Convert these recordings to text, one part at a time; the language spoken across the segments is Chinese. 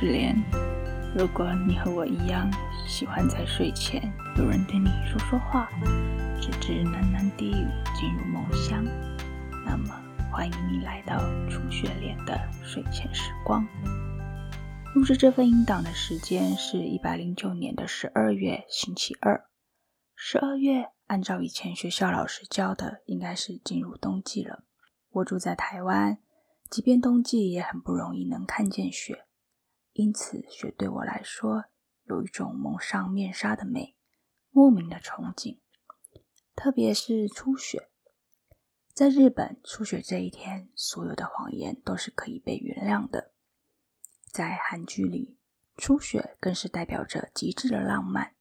是莲。如果你和我一样喜欢在睡前有人对你说说话，直至喃喃低语进入梦乡，那么欢迎你来到初雪莲的睡前时光。录制这份音档的时间是一百零九年的十二月星期二。十二月，按照以前学校老师教的，应该是进入冬季了。我住在台湾，即便冬季也很不容易能看见雪。因此，雪对我来说有一种蒙上面纱的美，莫名的憧憬。特别是初雪，在日本，初雪这一天，所有的谎言都是可以被原谅的。在韩剧里，初雪更是代表着极致的浪漫，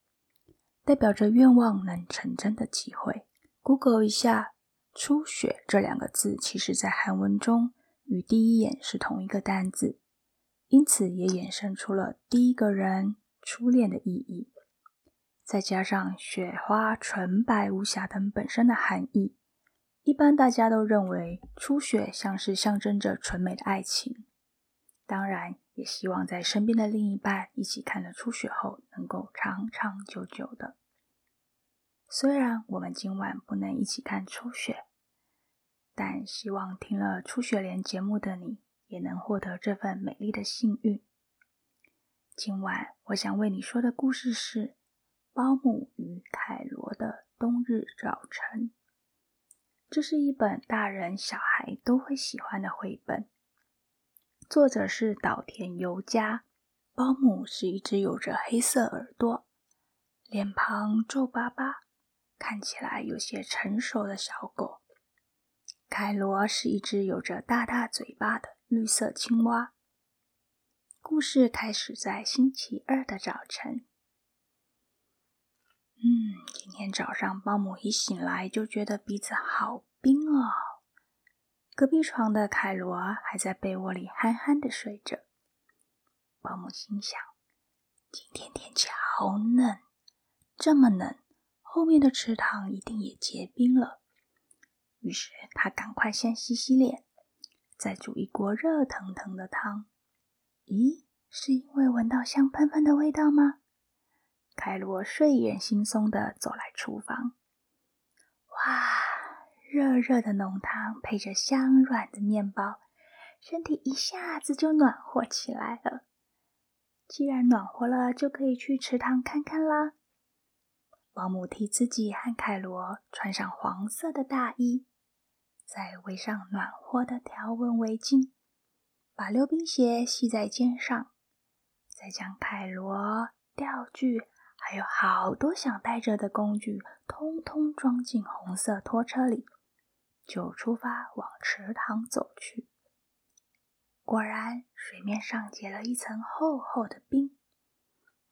代表着愿望能成真的机会。Google 一下“初雪”这两个字，其实在韩文中与第一眼是同一个单字。因此，也衍生出了第一个人初恋的意义，再加上雪花纯白无瑕等本身的含义，一般大家都认为初雪像是象征着纯美的爱情。当然，也希望在身边的另一半一起看了初雪后，能够长长久久的。虽然我们今晚不能一起看初雪，但希望听了初雪莲节目的你。也能获得这份美丽的幸运。今晚我想为你说的故事是《包姆与凯罗的冬日早晨》。这是一本大人小孩都会喜欢的绘本，作者是岛田由佳。包姆是一只有着黑色耳朵、脸庞皱巴巴、看起来有些成熟的小狗。凯罗是一只有着大大嘴巴的。绿色青蛙。故事开始在星期二的早晨。嗯，今天早上保姆一醒来就觉得鼻子好冰哦。隔壁床的凯罗还在被窝里憨憨的睡着。保姆心想：今天天气好冷，这么冷，后面的池塘一定也结冰了。于是他赶快先洗洗脸。再煮一锅热腾腾的汤。咦，是因为闻到香喷喷的味道吗？凯罗睡眼惺忪的走来厨房。哇，热热的浓汤配着香软的面包，身体一下子就暖和起来了。既然暖和了，就可以去池塘看看啦。保姆替自己和凯罗穿上黄色的大衣。再围上暖和的条纹围巾，把溜冰鞋系在肩上，再将泰罗钓具还有好多想带着的工具，通通装进红色拖车里，就出发往池塘走去。果然，水面上结了一层厚厚的冰。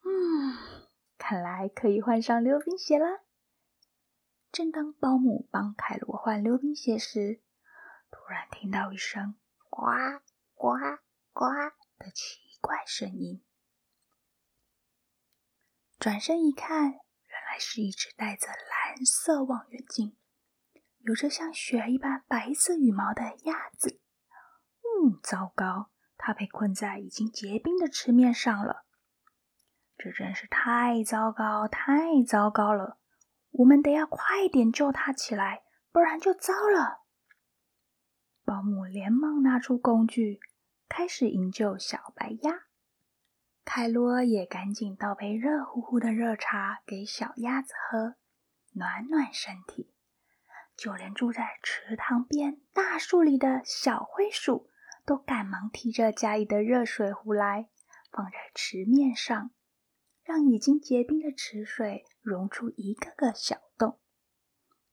嗯，看来可以换上溜冰鞋了。正当保姆帮凯罗换溜冰鞋时，突然听到一声“呱呱呱”的奇怪声音。转身一看，原来是一只戴着蓝色望远镜、有着像雪一般白色羽毛的鸭子。嗯，糟糕，它被困在已经结冰的池面上了。这真是太糟糕，太糟糕了！我们得要快点救它起来，不然就糟了。保姆连忙拿出工具，开始营救小白鸭。凯罗也赶紧倒杯热乎乎的热茶给小鸭子喝，暖暖身体。就连住在池塘边大树里的小灰鼠，都赶忙提着家里的热水壶来，放在池面上。让已经结冰的池水融出一个个小洞。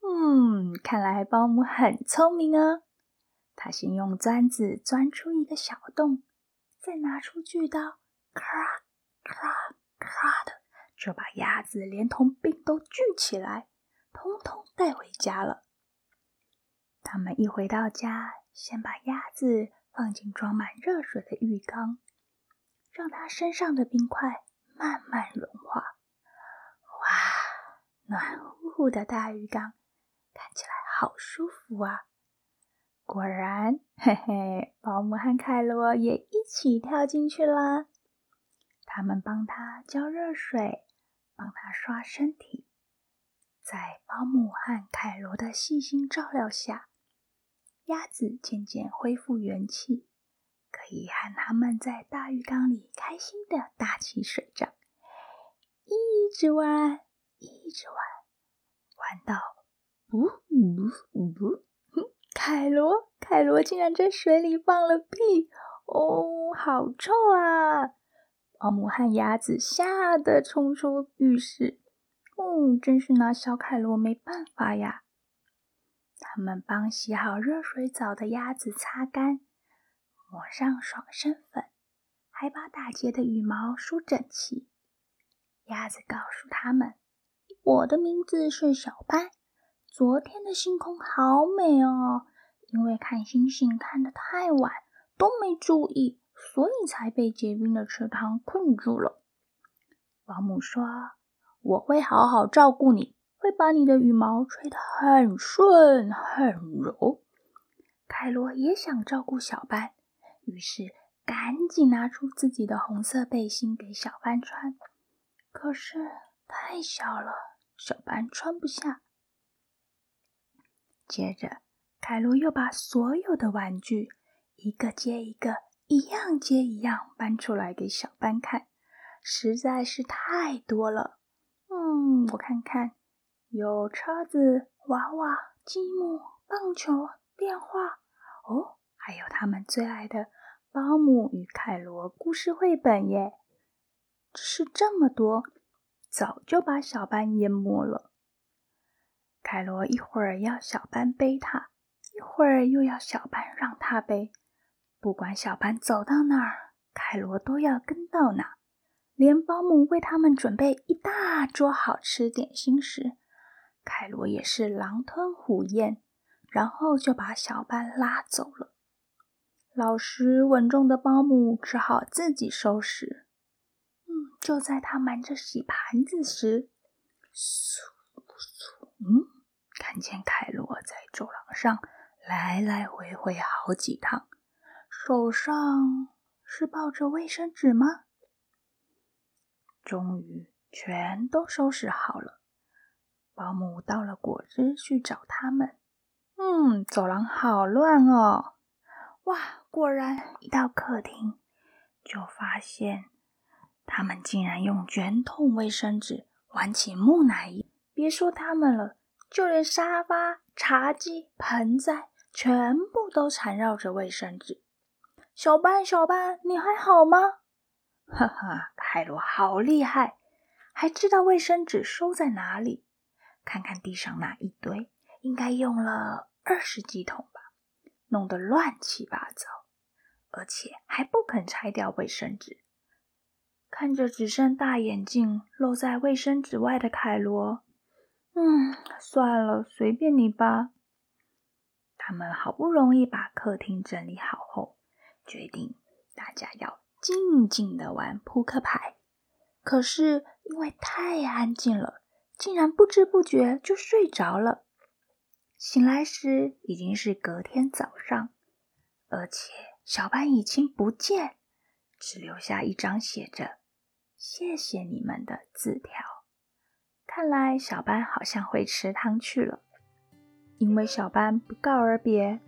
嗯，看来保姆很聪明啊！他先用钻子钻出一个小洞，再拿出锯刀，咔咔咔的，就把鸭子连同冰都锯起来，通通带回家了。他们一回到家，先把鸭子放进装满热水的浴缸，让它身上的冰块。慢慢融化，哇，暖乎乎的大浴缸看起来好舒服啊！果然，嘿嘿，保姆和凯罗也一起跳进去啦。他们帮他浇热水，帮他刷身体。在保姆和凯罗的细心照料下，鸭子渐渐恢复元气，可以和他们在大浴缸里开心的打起水仗，一直玩，一直玩，玩到呜呜呜！凯罗，凯罗竟然在水里放了屁！哦，好臭啊！保姆和鸭子吓得冲出浴室。嗯，真是拿小凯罗没办法呀！他们帮洗好热水澡的鸭子擦干，抹上爽身粉，还把打结的羽毛梳整齐。鸭子告诉他们：“我的名字是小班。昨天的星空好美哦，因为看星星看得太晚，都没注意，所以才被结冰的池塘困住了。”保姆说。我会好好照顾你，会把你的羽毛吹得很顺很柔。凯罗也想照顾小班，于是赶紧拿出自己的红色背心给小班穿。可是太小了，小班穿不下。接着，凯罗又把所有的玩具一个接一个，一样接一样搬出来给小班看，实在是太多了。嗯，我看看，有车子、娃娃、积木、棒球、电话，哦，还有他们最爱的《保姆与凯罗》故事绘本耶！只是这么多，早就把小班淹没了。凯罗一会儿要小班背他，一会儿又要小班让他背，不管小班走到哪儿，凯罗都要跟到哪。连保姆为他们准备一大桌好吃点心时，凯罗也是狼吞虎咽，然后就把小班拉走了。老实稳重的保姆只好自己收拾。就在他忙着洗盘子时，嗖嗖，嗯，看见凯罗在走廊上来来回回好几趟，手上是抱着卫生纸吗？终于全都收拾好了。保姆倒了果汁去找他们。嗯，走廊好乱哦！哇，果然一到客厅就发现他们竟然用卷筒卫生纸玩起木乃伊。别说他们了，就连沙发、茶几、盆栽全部都缠绕着卫生纸。小班，小班，你还好吗？哈哈，凯罗好厉害，还知道卫生纸收在哪里。看看地上那一堆，应该用了二十几桶吧，弄得乱七八糟，而且还不肯拆掉卫生纸。看着只剩大眼镜露在卫生纸外的凯罗，嗯，算了，随便你吧。他们好不容易把客厅整理好后，决定大家要。静静的玩扑克牌，可是因为太安静了，竟然不知不觉就睡着了。醒来时已经是隔天早上，而且小班已经不见，只留下一张写着“谢谢你们”的字条。看来小班好像回池塘去了，因为小班不告而别，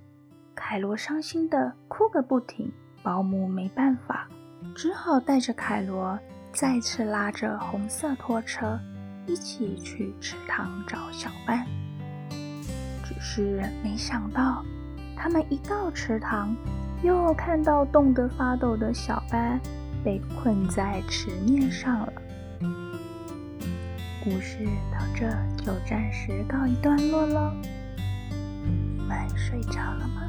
凯罗伤心的哭个不停。保姆没办法。只好带着凯罗再次拉着红色拖车一起去池塘找小班。只是没想到，他们一到池塘，又看到冻得发抖的小班被困在池面上了。故事到这就暂时告一段落喽。你们睡着了吗？